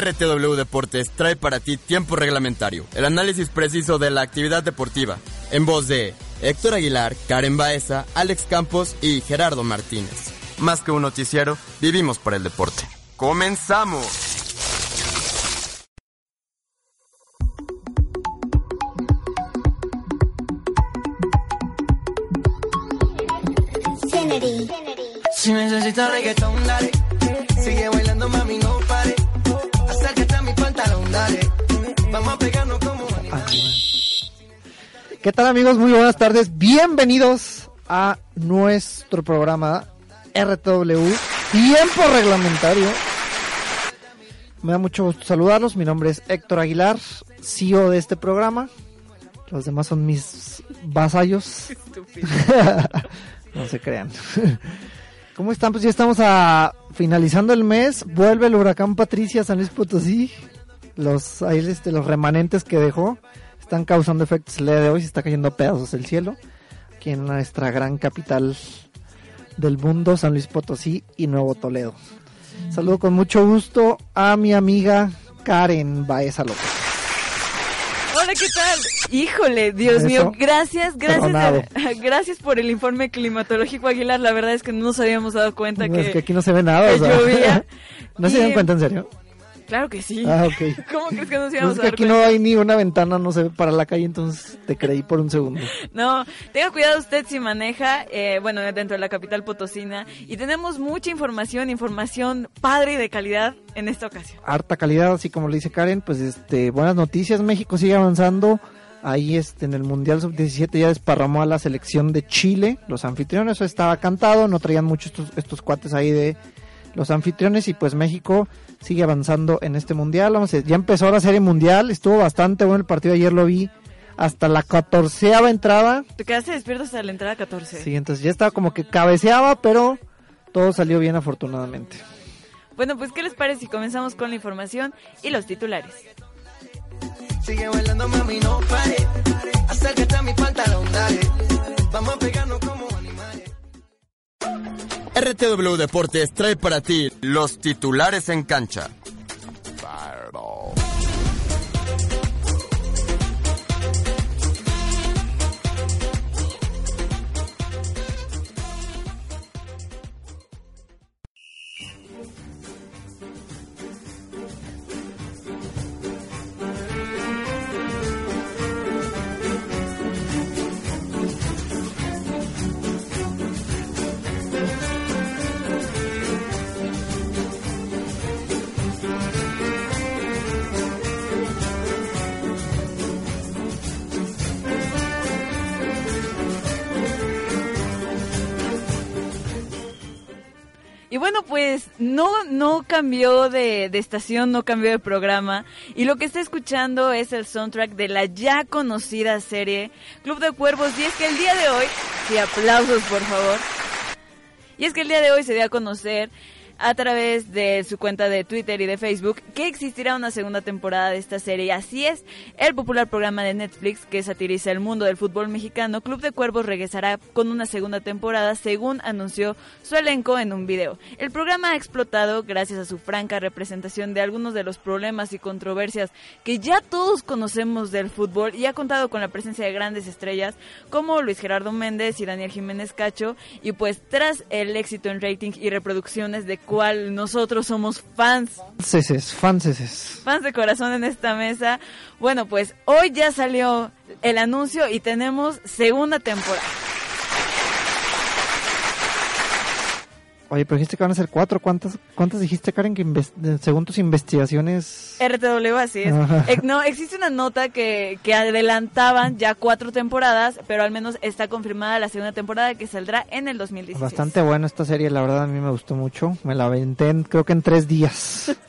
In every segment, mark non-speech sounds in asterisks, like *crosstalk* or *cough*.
RTW Deportes trae para ti tiempo reglamentario, el análisis preciso de la actividad deportiva, en voz de Héctor Aguilar, Karen Baeza, Alex Campos y Gerardo Martínez. Más que un noticiero, vivimos por el deporte. ¡Comenzamos! Si necesitas reggaetón, dale. Sigue dale. Vamos a pegarnos como animales. ¿Qué tal amigos? Muy buenas tardes. Bienvenidos a nuestro programa RTW Tiempo Reglamentario. Me da mucho gusto saludarlos. Mi nombre es Héctor Aguilar, CEO de este programa. Los demás son mis vasallos. *laughs* no se crean. ¿Cómo están? Pues ya estamos a finalizando el mes. Vuelve el huracán Patricia a San Luis Potosí. Los, ahí este, los remanentes que dejó están causando efectos el día de hoy. Se está cayendo a pedazos el cielo. Aquí en nuestra gran capital del mundo, San Luis Potosí y Nuevo Toledo. Saludo con mucho gusto a mi amiga Karen Baeza López. Hola, ¿qué tal? Híjole, Dios Eso. mío, gracias, gracias, *laughs* gracias por el informe climatológico Aguilar. La verdad es que no nos habíamos dado cuenta No, que, es que aquí no se ve nada. o sea. llovía. *laughs* ¿No se dieron cuenta en serio? Claro que sí. Ah, ok. *laughs* ¿Cómo crees que nos Pues íbamos es a que dar aquí no hay ni una ventana, no se ve para la calle, entonces te creí por un segundo. *laughs* No, tenga cuidado usted si maneja, eh, bueno, dentro de la capital potosina. Y tenemos mucha información, información padre y de calidad en esta ocasión. Harta calidad, así como le dice Karen, pues este, buenas noticias, México sigue avanzando. Ahí este, en el Mundial Sub-17 ya desparramó a la selección de Chile, los anfitriones, eso estaba cantado, no traían mucho estos, estos cuates ahí de los anfitriones y pues México sigue avanzando en este Mundial. Vamos a- ya empezó la serie Mundial, estuvo bastante bueno el partido, ayer lo vi hasta la catorceava entrada. Te quedaste despierto hasta la entrada 14. Sí, entonces ya estaba como que cabeceaba, pero todo salió bien afortunadamente. Bueno, pues, ¿qué les parece si comenzamos con la información y los titulares? Sigue bailando, mami, no pare. Acércate a mi pantalón, dale. Vamos a pegarnos como animales. RTW Deportes trae para ti los titulares en cancha. Y bueno, pues no, no cambió de, de estación, no cambió de programa. Y lo que está escuchando es el soundtrack de la ya conocida serie Club de Cuervos. Y es que el día de hoy, sí, aplausos por favor. Y es que el día de hoy se dio a conocer a través de su cuenta de Twitter y de Facebook que existirá una segunda temporada de esta serie. Así es, el popular programa de Netflix que satiriza el mundo del fútbol mexicano, Club de Cuervos regresará con una segunda temporada según anunció su elenco en un video. El programa ha explotado gracias a su franca representación de algunos de los problemas y controversias que ya todos conocemos del fútbol y ha contado con la presencia de grandes estrellas como Luis Gerardo Méndez y Daniel Jiménez Cacho y pues tras el éxito en rating y reproducciones de cual nosotros somos fans Ceces, fanceses. fans de corazón en esta mesa. Bueno, pues hoy ya salió el anuncio y tenemos segunda temporada. Oye, pero dijiste que van a ser cuatro. ¿Cuántas, cuántas dijiste, Karen, que según tus investigaciones... RTW, así es. Eh, no, existe una nota que, que adelantaban ya cuatro temporadas, pero al menos está confirmada la segunda temporada que saldrá en el 2016. Bastante buena esta serie, la verdad a mí me gustó mucho. Me la aventé en- creo que en tres días. *laughs*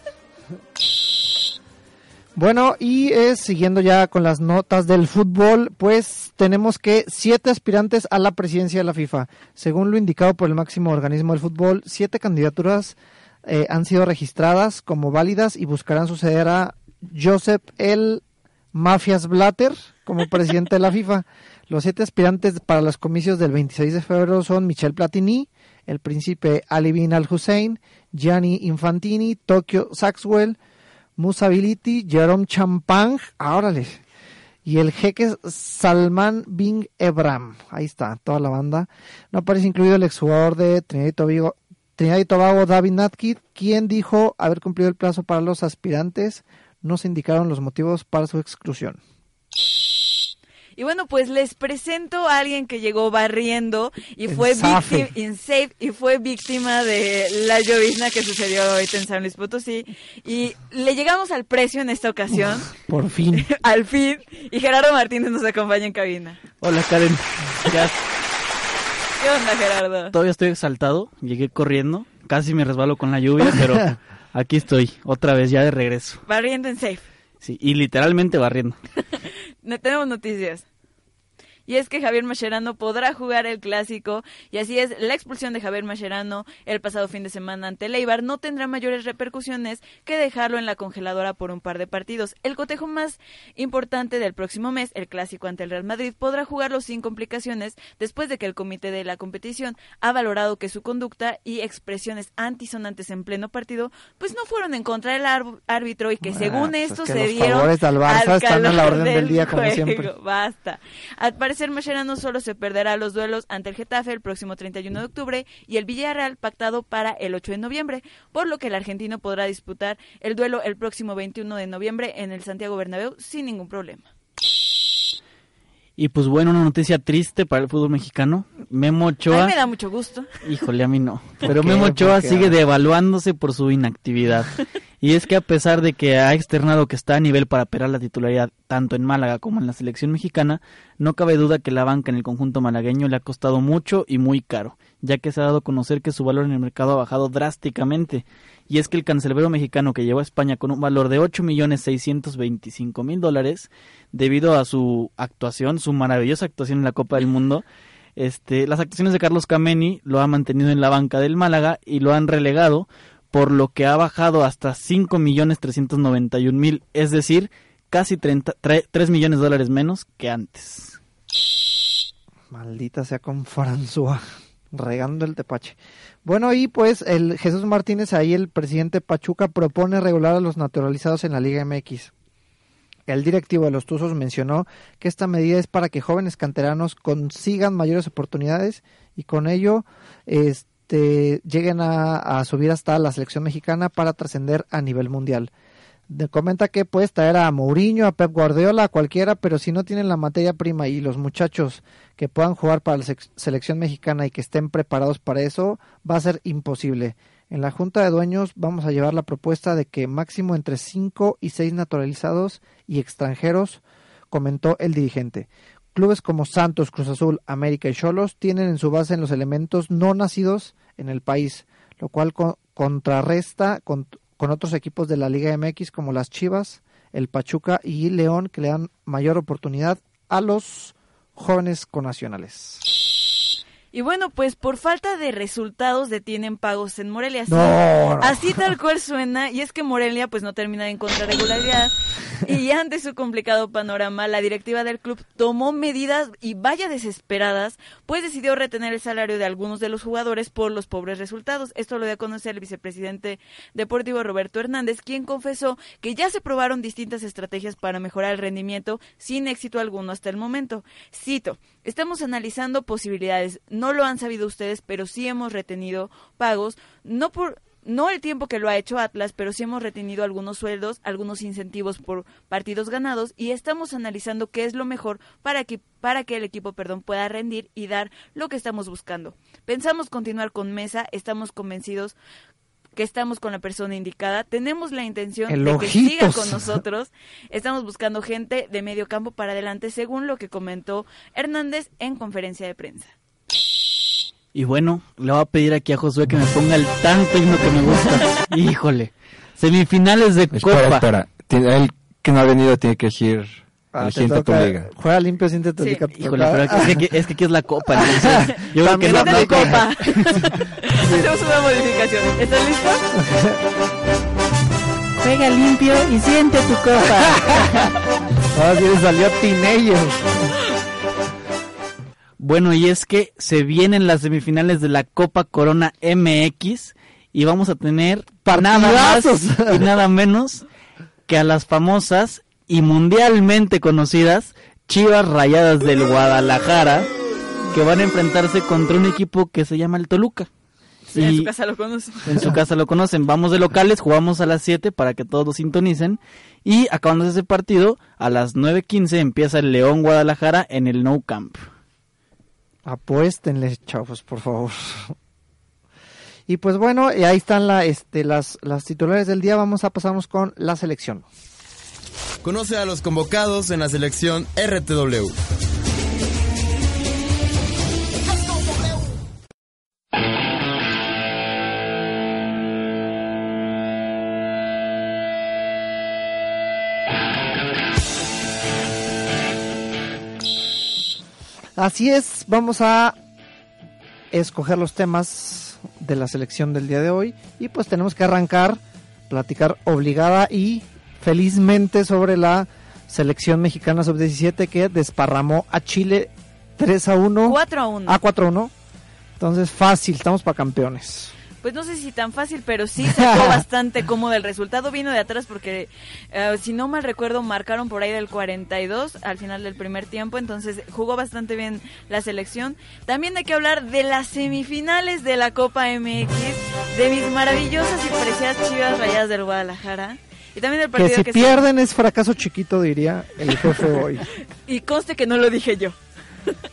Bueno, y eh, siguiendo ya con las notas del fútbol, pues tenemos que siete aspirantes a la presidencia de la FIFA. Según lo indicado por el máximo organismo del fútbol, siete candidaturas eh, han sido registradas como válidas y buscarán suceder a Joseph El Mafias Blatter como presidente de la FIFA. Los siete aspirantes para los comicios del 26 de febrero son Michel Platini, el príncipe Ali bin Al Hussein, Gianni Infantini, Tokyo Saxwell, Musability, Jerome Champang, órale, y el jeque Salman Bin Ebram. Ahí está, toda la banda. No aparece incluido el exjugador de Trinidad y Tobago, Trinidad y Tobago David Natkid, quien dijo haber cumplido el plazo para los aspirantes. No se indicaron los motivos para su exclusión. Y bueno, pues les presento a alguien que llegó barriendo y fue víctima en Safe y fue víctima de la llovizna que sucedió hoy en San Luis Potosí y le llegamos al precio en esta ocasión, Por fin. *laughs* al fin, y Gerardo Martínez nos acompaña en cabina. Hola Karen, ya ¿Qué onda, Gerardo? todavía estoy exaltado, llegué corriendo, casi me resbalo con la lluvia, pero *laughs* aquí estoy, otra vez ya de regreso. Barriendo en Safe. Sí, y literalmente barriendo. *laughs* No tenemos noticias. Y es que Javier Mascherano podrá jugar el clásico y así es, la expulsión de Javier Mascherano el pasado fin de semana ante Leibar no tendrá mayores repercusiones que dejarlo en la congeladora por un par de partidos. El cotejo más importante del próximo mes, el clásico ante el Real Madrid, podrá jugarlo sin complicaciones después de que el comité de la competición ha valorado que su conducta y expresiones antisonantes en pleno partido pues no fueron en contra del ár- árbitro y que según pues esto que se los dieron favores al Barça están a la orden del día, como siempre. Basta. Al parecer, Mascherano solo se perderá los duelos ante el Getafe el próximo 31 de octubre y el Villarreal pactado para el 8 de noviembre, por lo que el argentino podrá disputar el duelo el próximo 21 de noviembre en el Santiago Bernabéu sin ningún problema. Y pues bueno, una noticia triste para el fútbol mexicano. Memo A mí Ochoa, me da mucho gusto. híjole, a mí no. *laughs* Pero qué? Memo Ochoa sigue devaluándose por su inactividad. *laughs* Y es que a pesar de que ha externado que está a nivel para pelear la titularidad tanto en Málaga como en la selección mexicana, no cabe duda que la banca en el conjunto malagueño le ha costado mucho y muy caro, ya que se ha dado a conocer que su valor en el mercado ha bajado drásticamente. Y es que el cancerbero mexicano que llegó a España con un valor de 8.625.000 dólares, debido a su actuación, su maravillosa actuación en la Copa del Mundo, este, las actuaciones de Carlos Cameni lo ha mantenido en la banca del Málaga y lo han relegado, por lo que ha bajado hasta 5.391.000, es decir, casi 30, 3 millones de dólares menos que antes. Maldita sea con François, regando el tepache. Bueno, y pues el Jesús Martínez, ahí el presidente Pachuca propone regular a los naturalizados en la Liga MX. El directivo de los Tuzos mencionó que esta medida es para que jóvenes canteranos consigan mayores oportunidades y con ello este, lleguen a, subir hasta la selección mexicana para trascender a nivel mundial. De- comenta que puedes traer a Mourinho, a Pep Guardiola, a cualquiera, pero si no tienen la materia prima y los muchachos que puedan jugar para la selección mexicana y que estén preparados para eso, va a ser imposible. En la Junta de Dueños vamos a llevar la propuesta de que máximo entre 5 y 6 naturalizados y extranjeros, comentó el dirigente. Clubes como Santos, Cruz Azul, América y Cholos tienen en su base en los elementos no nacidos en el país, lo cual co- contrarresta con, con otros equipos de la Liga MX como las Chivas, el Pachuca y León que le dan mayor oportunidad a los jóvenes conacionales. Y bueno, pues por falta de resultados detienen pagos en Morelia. Así- No, no. Así tal cual suena, y es que Morelia pues no termina de encontrar regularidad. Y *laughs* ante su complicado panorama, la directiva del club tomó medidas y vaya desesperadas, pues decidió retener el salario de algunos de los jugadores por los pobres resultados. Esto lo dio a conocer el vicepresidente deportivo Roberto Hernández, quien confesó que ya se probaron distintas estrategias para mejorar el rendimiento sin éxito alguno hasta el momento. Cito, estamos analizando posibilidades, no lo han sabido ustedes, pero sí hemos retenido pagos, no por no el tiempo que lo ha hecho Atlas, pero sí hemos retenido algunos sueldos, algunos incentivos por partidos ganados y estamos analizando qué es lo mejor para que para que el equipo, perdón, pueda rendir y dar lo que estamos buscando. Pensamos continuar con Mesa, estamos convencidos que estamos con la persona indicada, tenemos la intención El de que siga con nosotros, estamos buscando gente de medio campo para adelante, según lo que comentó Hernández en conferencia de prensa. Y bueno, le voy a pedir aquí a Josué que me ponga el tanto himno que me gusta. *laughs* Híjole. Semifinales de Espera, Copa. espera. Tiene- Él que no ha venido tiene que elegir, Ah, te elegir tu liga. Juega limpio, siéntete Sí. liga, Híjole, pero es que, es que aquí es la Copa. entonces, *laughs* yo creo que no, hay copa. *laughs* Hacemos una modificación. ¿Estás listo? Juega limpio y siente tu copa. Ahora sí le salió teenager. Bueno, y es que se vienen las semifinales de la Copa Corona MX y vamos a tener nada más Partidazos. y nada menos que a las famosas y mundialmente conocidas Chivas Rayadas del Guadalajara, que van a enfrentarse contra un equipo que se llama el Toluca. Sí, en su casa lo conocen. en su casa lo conocen. Vamos de locales, jugamos a las 7 para que todos lo sintonicen. Y acabando ese partido, a las 9.15 empieza el León Guadalajara en el No Camp. Apuéstenle, chavos, por favor. Y pues bueno, ahí están este, las, las titulares del día. Vamos a pasarnos con la selección. Conoce a los convocados en la selección RTW. Así es, vamos a escoger los temas de la selección del día de hoy. Y pues tenemos que arrancar, platicar obligada y felizmente sobre la selección mexicana sub-17 que desparramó a Chile 3 a 1. 4 a 1. A 4 a 1. Entonces fácil, estamos para campeones. Pues no sé si tan fácil, pero sí sacó *laughs* bastante cómodo el resultado. Vino de atrás porque, eh, si no mal recuerdo, marcaron por ahí del 42 al final del primer tiempo. Entonces jugó bastante bien la selección. También hay que hablar de las semifinales de la Copa MX, de mis maravillosas y preciadas chivas rayadas del Guadalajara. Y también del Que partido si que se- pierden es fracaso chiquito, diría el jefe hoy. *laughs* Y conste que no lo dije yo.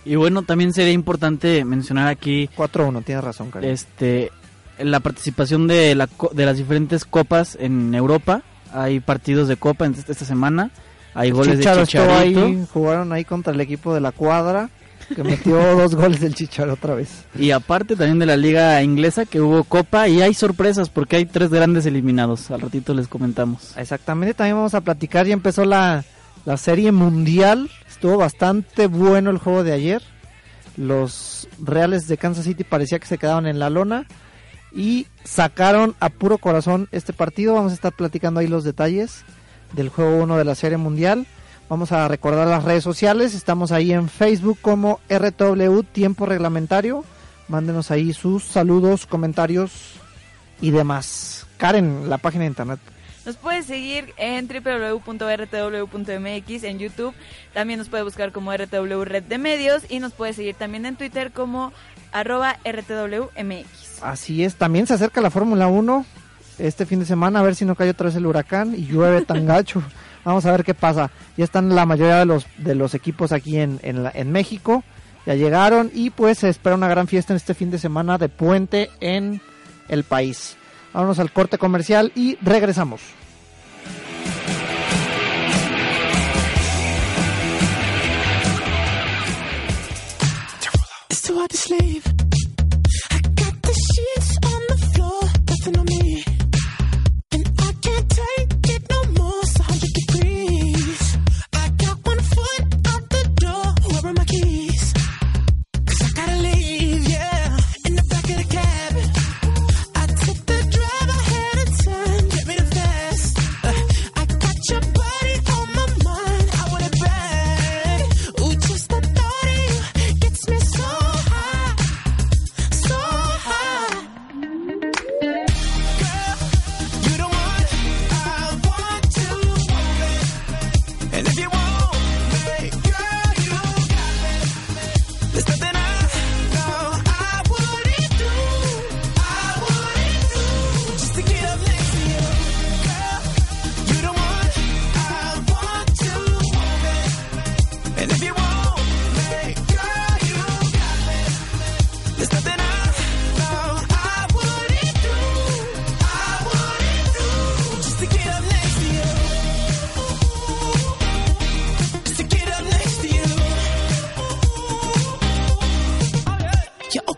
Y bueno, también sería importante mencionar aquí 4 a 1, tienes razón, Karen. este la participación de, la, de las diferentes copas en Europa. Hay partidos de copa en esta, semana. Hay goles Chicharo de Chicharito. ahí, jugaron ahí contra el equipo de la cuadra, que metió *laughs* dos goles del Chicharo otra vez. Y aparte también de la liga inglesa que hubo copa y hay sorpresas porque hay tres grandes eliminados. Al ratito les comentamos. Exactamente, también vamos a platicar, ya empezó la, la serie mundial, estuvo bastante bueno el juego de ayer. Los Reales de Kansas City parecía que se quedaban en la lona y sacaron a puro corazón este partido. Vamos a estar platicando ahí los detalles del juego 1 de la serie mundial. Vamos a recordar las redes sociales, estamos ahí en Facebook como RTW Tiempo Reglamentario. Mándenos ahí sus saludos, comentarios y demás. Karen, la página de internet. Nos puede seguir en www.rtw.mx en YouTube. También nos puede buscar como RTW Red de Medios y nos puede seguir también en Twitter como arroba RTWMX. Así es, también se acerca la Fórmula 1 este fin de semana, a ver si no cae otra vez el huracán y llueve tan gacho. *laughs* Vamos a ver qué pasa. Ya están la mayoría de los, de los equipos aquí en, en, México, ya llegaron y pues se espera una gran fiesta en este fin de semana de puente en el país. Vámonos al corte comercial y regresamos.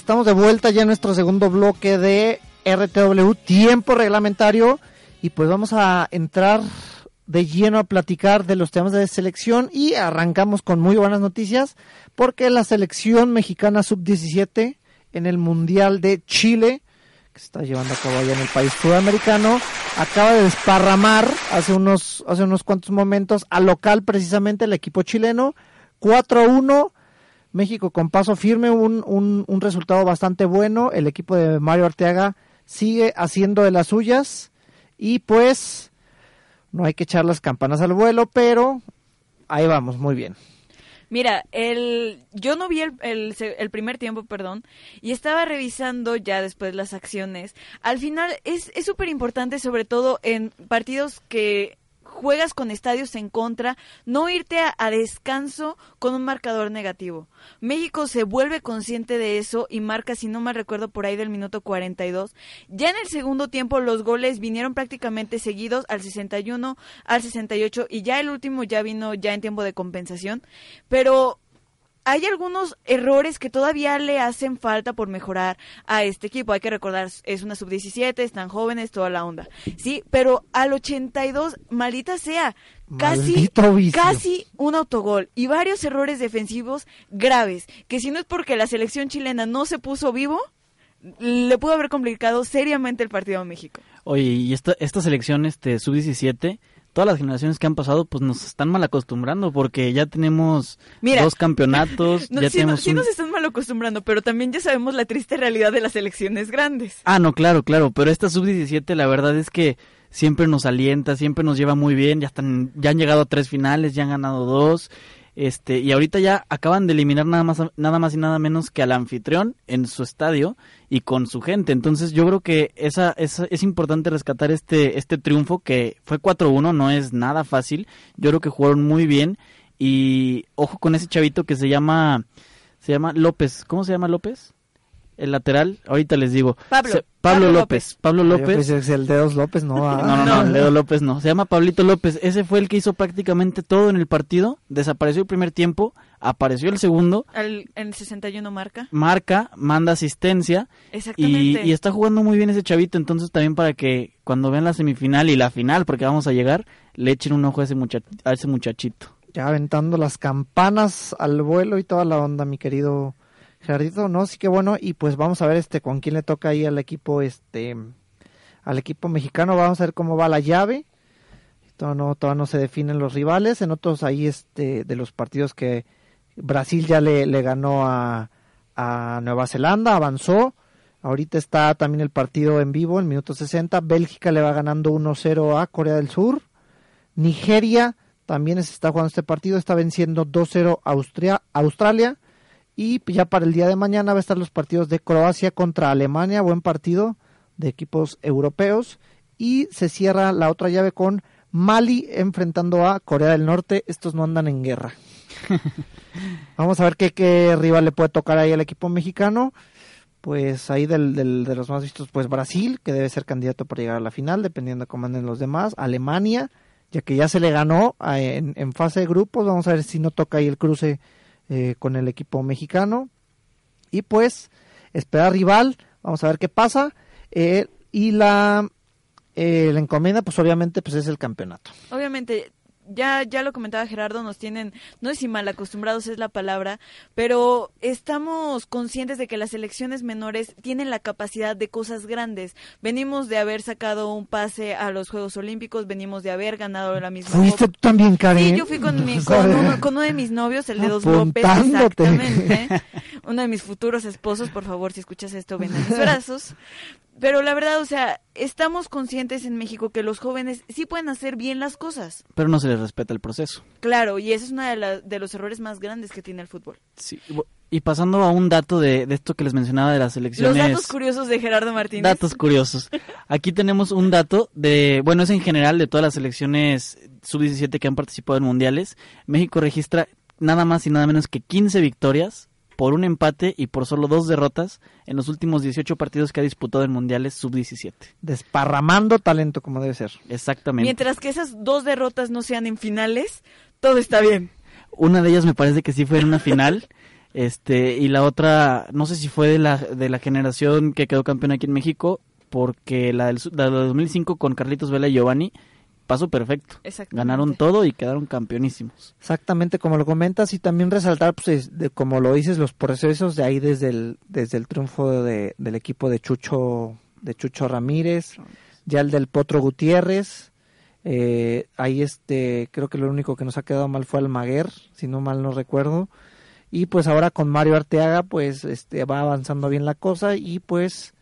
Estamos de vuelta ya en nuestro segundo bloque de RTW, tiempo reglamentario, y pues vamos a entrar de lleno a platicar de los temas de selección y arrancamos con muy buenas noticias porque la selección mexicana sub-17 en el Mundial de Chile, que se está llevando a cabo allá en el país sudamericano, acaba de desparramar hace unos, hace unos cuantos momentos al local precisamente el equipo chileno, 4-1 México con paso firme, un, un, resultado bastante bueno. El equipo de Mario Arteaga sigue haciendo de las suyas y pues no hay que echar las campanas al vuelo, pero ahí vamos, muy bien. Mira, el, yo no vi el, el, el primer tiempo, perdón, y estaba revisando ya después las acciones. Al final es es súper importante, sobre todo en partidos que juegas con estadios en contra, no irte a, descanso con un marcador negativo. México se vuelve consciente de eso y marca, si no mal recuerdo, por ahí del minuto 42. Ya en el segundo tiempo los goles vinieron prácticamente seguidos al 61, al 68 y ya el último ya vino ya en tiempo de compensación. Pero hay algunos errores que todavía le hacen falta por mejorar a este equipo. Hay que recordar, es una sub-17, están jóvenes, toda la onda. Sí, pero al 82, maldita sea, casi, casi un autogol y varios errores defensivos graves, que si no es porque la selección chilena no se puso vivo, le pudo haber complicado seriamente el partido a México. Oye, y esta, esta selección este, sub-17, todas las generaciones que han pasado, pues nos están mal acostumbrando porque ya tenemos Mira, dos campeonatos, *laughs* No, ya sí, no- tenemos sí un- nos están mal acostumbrando, pero también ya sabemos la triste realidad de las selecciones grandes. Ah, no, claro, claro, pero esta sub-17 la verdad es que siempre nos alienta, siempre nos lleva muy bien, ya están ya han llegado a tres finales, ya han ganado dos. Este, y ahorita ya acaban de eliminar nada más nada más y nada menos que al anfitrión en su estadio y con su gente. Entonces, yo creo que esa, esa es importante rescatar este este triunfo que fue 4-1, no es nada fácil. Yo creo que jugaron muy bien y ojo con ese chavito que se llama se llama López. ¿Cómo se llama López? El lateral, ahorita les digo. Pablo, Se- Pablo Pablo López. López. Pablo Yo López. es el Dedos López, no. ah. No, no, no, Leo *laughs* López no. Se llama Pablito López. Ese fue el que hizo prácticamente todo en el partido. Desapareció el primer tiempo, apareció el segundo, Al, en el 61 marca. marca, manda asistencia y, Exactamente. y está jugando muy bien ese chavito. Entonces también para que cuando vean la semifinal y la final, porque vamos a llegar, le echen un ojo a ese, a ese muchachito. Ya aventando las campanas al vuelo y toda la onda, mi querido Gerardito, ¿no? Sí que bueno, y pues vamos a ver este con quién le toca ahí al equipo, este, al equipo mexicano, vamos a ver cómo va la llave. Todavía no, todavía no se definen los rivales, en otros ahí este, de los partidos que Brasil ya le, le ganó a, a Nueva Zelanda, avanzó. Ahorita está también el partido en vivo, en minuto 60. Bélgica le va ganando 1-0 a Corea del Sur. Nigeria también está jugando este partido, está venciendo 2-0 a Austria, Australia. Y ya para el día de mañana va a estar los partidos de Croacia contra Alemania, buen partido de equipos europeos. Y se cierra la otra llave con Mali enfrentando a Corea del Norte. Estos no andan en guerra. *laughs* Vamos a ver qué, qué rival le puede tocar ahí al equipo mexicano. Pues ahí del, del- de los más vistos, pues Brasil, que debe ser candidato para llegar a la final, dependiendo de cómo anden los demás. Alemania, ya que ya se le ganó a- en, en fase de grupos. Vamos a ver si no toca ahí el cruce eh, con el equipo mexicano. Y pues, esperar rival, vamos a ver qué pasa. Eh, y la, eh, la encomienda, pues obviamente, pues es el campeonato. Obviamente, ya, ya lo comentaba Gerardo, nos tienen, no sé si mal acostumbrados es la palabra, pero estamos conscientes de que las selecciones menores tienen la capacidad de cosas grandes. Venimos de haber sacado un pase a los Juegos Olímpicos, venimos de haber ganado la misma ¿Fuiste tú también, Karen? Sí, yo fui con, mi- con, uno, con uno de mis novios, el de Dos López, exactamente. Uno de mis futuros esposos, por favor, si escuchas esto, *laughs* ven a mis brazos. Pero la verdad, o sea, estamos conscientes en México que los jóvenes sí pueden hacer bien las cosas. Pero no se les respeta el proceso. Claro, y ese es uno de, la- de los errores más grandes que tiene el fútbol. Sí. Y pasando a un dato de, de esto que les mencionaba de las elecciones. Los datos curiosos de Gerardo Martínez. Datos curiosos. Aquí tenemos un dato de, bueno, es en general de todas las selecciones sub-17 que han participado en mundiales. México registra nada más y nada menos que 15 victorias por un empate y por solo dos derrotas en los últimos 18 partidos que ha disputado en mundiales sub-17. Desparramando talento como debe ser. Exactamente. Mientras que esas dos derrotas no sean en finales, todo está bien. Una de ellas me parece que sí fue en una final. *laughs* Este, y la otra, no sé si fue de la, de la generación que quedó campeón aquí en México, porque la del, la del 2005 con Carlitos Vela y Giovanni pasó perfecto. Ganaron todo y quedaron campeonísimos. Exactamente como lo comentas y también resaltar, pues, es de- como lo dices, los procesos de ahí desde el, desde el triunfo de- del equipo de Chucho, de Chucho Ramírez, ya el del Potro Gutiérrez, eh, ahí este, creo que lo único que nos ha quedado mal fue Almaguer, si no mal no recuerdo, y pues ahora con Mario Arteaga, pues, este, va avanzando bien la cosa y pues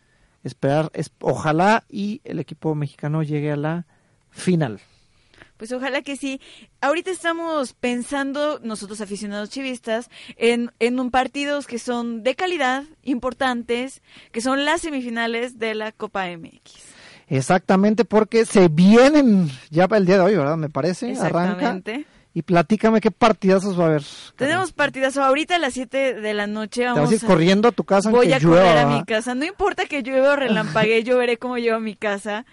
esperar, es, ojalá y el equipo mexicano llegue a la final. Pues ojalá que sí. Ahorita estamos pensando, nosotros aficionados chivistas, en, en un partidos que son de calidad, importantes, que son las semifinales de la Copa MX. Exactamente, porque se vienen ya para el día de hoy, ¿verdad? Me parece. Arranca. Exactamente. Y platícame qué partidazos va a haber. Tenemos partidas ahorita a las 7 de la noche. Te vas Vamos a ir corriendo a tu casa Voy a llueva, correr a ¿verdad? mi casa. No importa que llueva o relampaguee, yo veré cómo llevo a mi casa.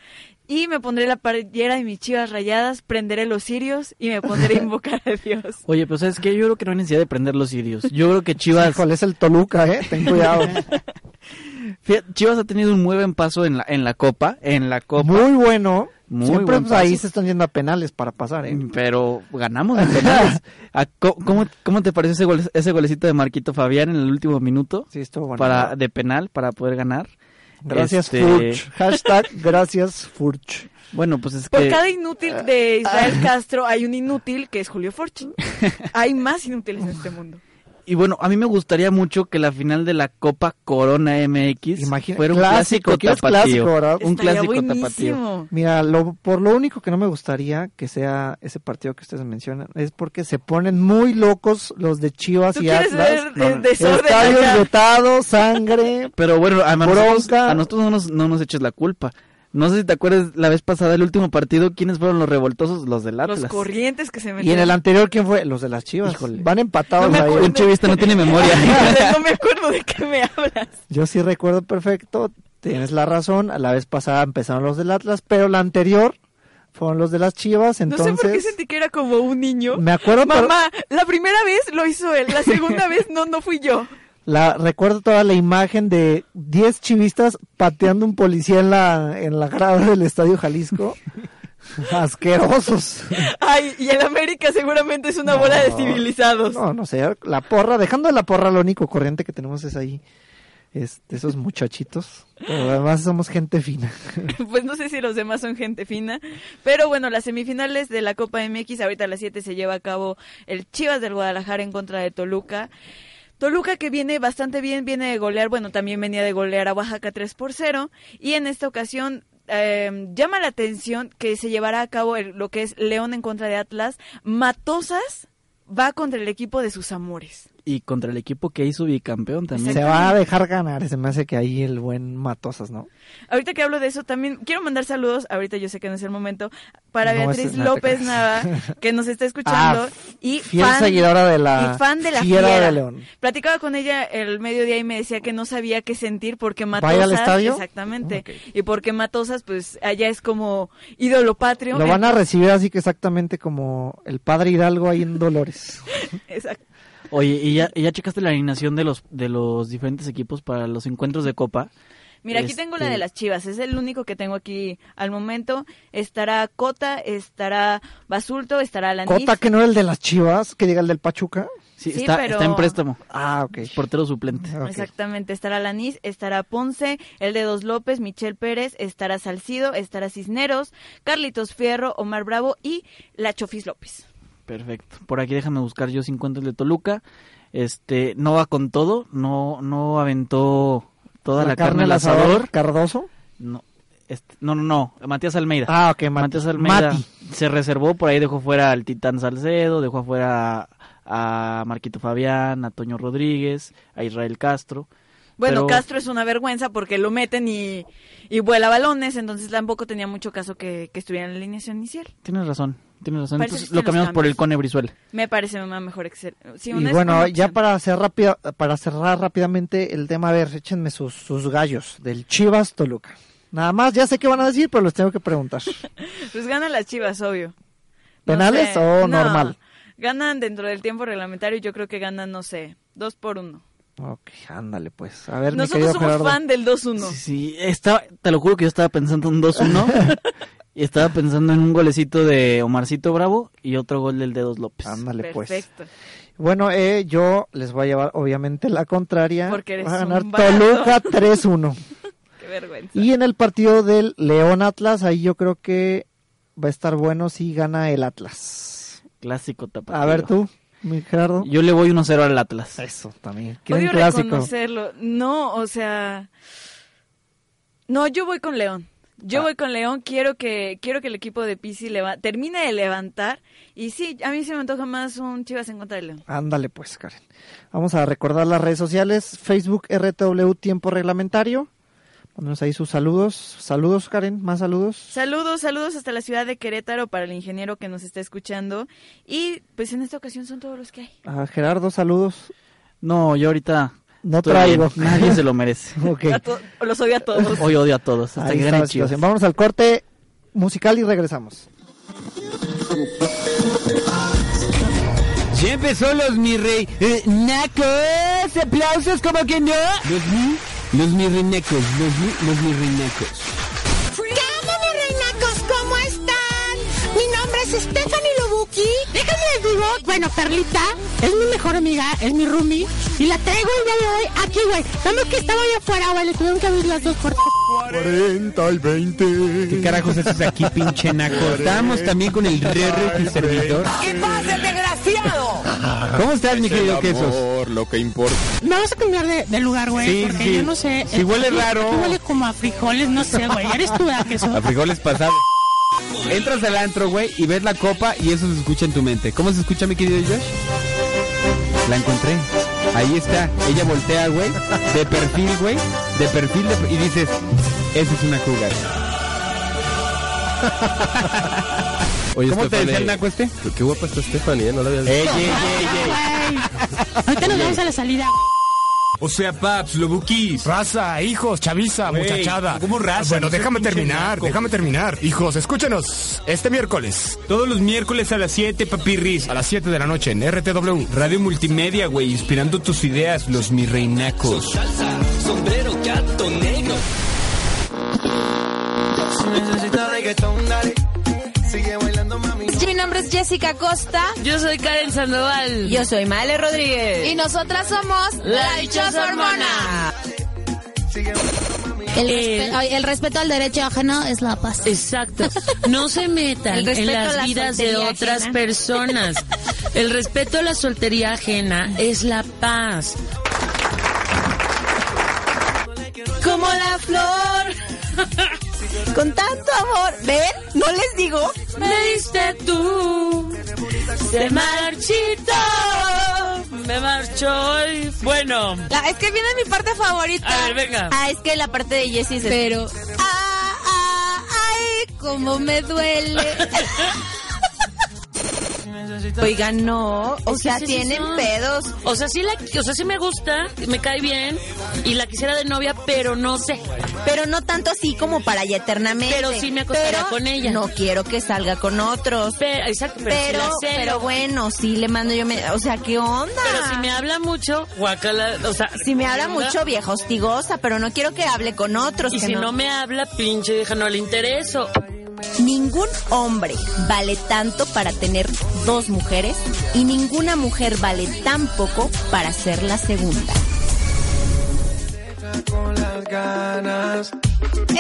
Y me pondré la playera de mis chivas rayadas, prenderé los cirios y me pondré a *laughs* invocar a Dios. Oye, pero ¿sabes qué? Yo creo que no hay necesidad de prender los sirios. Yo creo que Chivas, *laughs* Híjole, es el Toluca, ¿eh? Ten cuidado. *laughs* fíjate, Chivas ha tenido un muy buen paso en la, en la Copa, en la Copa. Muy bueno. Muy Siempre buen pues, ahí se están yendo a penales para pasar, ¿eh? Pero ganamos en penales. Co- ¿Cómo, cómo te parece ese, gole- ese golecito de Marquito Fabián en el último minuto? Sí, estuvo bueno. para de penal para poder ganar. Gracias, Este, Furch. Hashtag gracias, Furch. Bueno, pues es Por que cada inútil de Israel Castro hay un inútil que es Julio Forchi. *laughs* Hay más inútiles en este mundo. Y bueno, a mí me gustaría mucho que la final de la Copa Corona MX Imagina- fuera un clásico, clásico, ¿quieres tapatío. clásico, un clásico tapatío. buenísimo. Mira, lo, por lo único que no me gustaría que sea ese partido que ustedes mencionan es porque se ponen muy locos los de Chivas ¿Tú y Atlas. No, no. Estadios sangre. *laughs* Pero bueno, a nosotros, Bronca. a nosotros no nos, no nos eches la culpa. No sé si te acuerdas la vez pasada, el último partido, ¿quiénes fueron los revoltosos? Los del Atlas. Los corrientes que se Y en metieron. el anterior, ¿quién fue? Los de las Chivas. Híjole. Van empatados No ahí. Un chivista no tiene memoria. *laughs* no me *laughs* acuerdo de qué me hablas. Yo sí recuerdo perfecto, tienes la razón, a la vez pasada empezaron los del Atlas, pero la anterior fueron los de las Chivas, No entonces... sé por qué sentí que era como un niño. Me acuerdo, pero Mamá, la primera vez lo hizo él, la segunda *laughs* vez no, no fui yo. La, recuerdo toda la imagen de 10 chivistas pateando un policía en la, en la grada del Estadio Jalisco. *laughs* Asquerosos. Ay, y el América seguramente es una bola de civilizados. No, no sé, la porra, dejando de la porra, lo único corriente que tenemos es ahí, es de esos muchachitos. Pero además somos gente fina. *laughs* Pues no sé si los demás son gente fina. Pero bueno, las semifinales de la Copa MX, ahorita a las 7 se lleva a cabo el Chivas del Guadalajara en contra de Toluca. Toluca que viene bastante bien, viene de golear, bueno, también venía de golear a Oaxaca 3 por 0. Y en esta ocasión eh, llama la atención que se llevará a cabo el- lo que es León en contra de Atlas. Matosas va contra el equipo de sus amores. Y contra el equipo que hizo bicampeón también. Se va a dejar ganar, se me hace que ahí el buen Matosas, ¿no? Ahorita que hablo de eso, también quiero mandar saludos, ahorita yo sé que no es el momento, para No, Beatriz ese- no te López. Nava, *laughs* que nos está escuchando, Ah, y fiel fan, seguidora de la y fan de la Fiera fiera. de León. Platicaba con ella el mediodía y me decía que no sabía qué sentir porque ¿Va a Matosas... ir al estadio? Exactamente. Y porque Matosas, pues, allá es como ídolo patrio. Lo van a recibir así que exactamente como el padre Hidalgo ahí en Dolores. *laughs* Exacto. Oye, ¿y ya, y ya checaste la alineación de los, de los diferentes equipos para los encuentros de Copa? Mira, aquí tengo la Este- de las Chivas, es el único que tengo aquí al momento. Estará Cota, estará Basulto, estará Alanis. Cota que no era el de las Chivas, que diga el del Pachuca. Sí, Sí, está, pero- está en préstamo. Ah, ok. Portero suplente. Ok. Exactamente, estará Lanís, estará Ponce, el de Dos López, Michel Pérez, estará Salcido, estará Cisneros, Carlitos Fierro, Omar Bravo y la Chofis López. Perfecto. Por aquí déjame buscar yo si encuentro el de Toluca. Este, no va con todo, no, no aventó toda la, carne al asador. Cardoso. No, este, no, no, no, Matías Almeida. Ah, ok. Matías Almeida Mati. se reservó, por ahí dejó fuera al Titán Salcedo, dejó afuera a, a Marquito Fabián, a Toño Rodríguez, a Israel Castro. Bueno, Pero- Castro es una vergüenza porque lo meten y, y vuela balones, entonces tampoco tenía mucho caso que, que estuviera en la alineación inicial. Tienes razón, tienes razón. Parece Entonces que lo los cambiamos por el. Cone Brizuela. Me parece una mejor excel. sí, y una- bueno, una ya para hacer rápida, para cerrar rápidamente el tema, a ver, échenme sus, sus gallos del Chivas Toluca. Nada más, ya sé qué van a decir, pero les tengo que preguntar. *laughs* Pues ganan las Chivas, obvio. No ¿Penales sé, o no, normal? Ganan dentro del tiempo reglamentario, yo creo que ganan, no sé, Dos por uno. Ok, ándale pues. A ver, mi Nosotros querido somos Gerardo. fan del 2-1. Sí, sí, estaba, te lo juro que yo estaba pensando en un 2-1 *laughs* y estaba pensando en un golecito de Omarcito Bravo y otro gol del Dedos López. Ándale pues. Perfecto. Bueno, eh, yo les voy a llevar obviamente la contraria. Porque eres Va a ganar un. Toluca *laughs* 3-1. Qué vergüenza. Y en el partido del León Atlas, ahí yo creo que va a estar bueno si gana el Atlas. Clásico tapatío. A ver tú, mi Gerardo. Yo le voy 1-0 al Atlas. Eso también. ¿Quieren Odio clásico? reconocerlo. No, o sea... No, yo voy con León. Yo Ah. voy con León, quiero que quiero que el equipo de Pisi leva- termine de levantar y sí, a mí se me antoja más un Chivas en contra de León. Ándale pues, Karen. Vamos a recordar las redes sociales. Facebook RTW Tiempo Reglamentario. Ponemos ahí sus saludos. Saludos, Karen. Más saludos. Saludos, saludos hasta la ciudad de Querétaro para el ingeniero que nos está escuchando y pues en esta ocasión son todos los que hay. A Gerardo, saludos. No, yo ahorita No estoy traigo. bien. Nadie se lo merece. *laughs* Ok. A to- los odio a todos. Hoy odio a todos. Hasta Ahí que. Vámonos al corte musical y regresamos. Ya empezó los mi rey eh, nacos. Aplausos como que no. Los mi, los mi reinacos, los mi, los mi reinacos. Stephanie Lobuki. Déjenme les digo, bueno, Perlita es mi mejor amiga, es mi roomie. Y la traigo el día de hoy aquí, güey. Vamos que estaba allá afuera, güey. Le tuvieron que abrir las dos puertas. 40 y 20. ¿Qué carajos haces aquí, pinche naco? Estábamos también con el Rere, tu servidor. ¿Qué pasa, desgraciado? *laughs* ¿Cómo estás, mi querido Quesos? Lo que importa. Me vas a cambiar de, de lugar, güey. Sí, porque sí. yo no sé. Sí huele raro. huele como a frijoles, no sé, güey. Eres tú, ¿verdad, queso? A frijoles pasados. Entras al antro, güey, y ves la copa y eso se escucha en tu mente. ¿Cómo se escucha, mi querido Josh? La encontré. Ahí está. Ella voltea, güey, de perfil, güey, de perfil de- y dices, esa es una cougar. *laughs* Oye, ¿Cómo te decía el naco este? Qué guapa está Stephanie, ¿eh? No la había visto. Ey, ey, ey, ey. Ahorita nos vamos a la salida. O sea, paps, lobuquis. Raza, hijos, chaviza, muchachada. ¿cómo raza? Bueno, No seas déjame terminar, déjame terminar. Hijos, escúchenos este miércoles Todos los miércoles a las 7, papirris. a las 7 de la noche en RTW. Radio multimedia, güey, inspirando tus ideas, los mi reinacos. Mi nombre es Jessica Costa. Yo soy Karen Sandoval. Yo soy Male Rodríguez. Y nosotras somos La Dichosa Hormona. El, Eh, respe- el respeto al derecho ajeno es la paz. Exacto. *laughs* No se metan en las la vidas de otras ajena. personas. *laughs* El respeto a la soltería ajena es la paz. como la flor. *laughs* Con tanto amor. ¿Ven? No les digo. Me diste tú. Se marchito. Me marchó hoy. Bueno. La- es que viene mi parte favorita. A ver, venga. Ah, es que la parte de Jessie es... Pero... Ah, ah, ay, cómo me duele. *laughs* Oigan, no. O sea, sí, sí tienen pedos. O sea, sí la, o sea, sí me gusta, me cae bien y la quisiera de novia, pero no sé. Pero no tanto así como para allá eternamente. Pero sí me acostaría Pero con ella. No quiero que salga con otros. Pero, exacto, pero, Pero, pero bueno, sí le mando yo. Me, o sea, ¿qué onda? Pero si me habla mucho, guacala, o sea, Si me habla mucho, vieja hostigosa, pero no quiero que hable con otros. Y que si no. no me habla, pinche vieja, no le intereso. Ningún hombre vale tanto para tener dos mujeres y ninguna mujer vale tan poco para ser la segunda.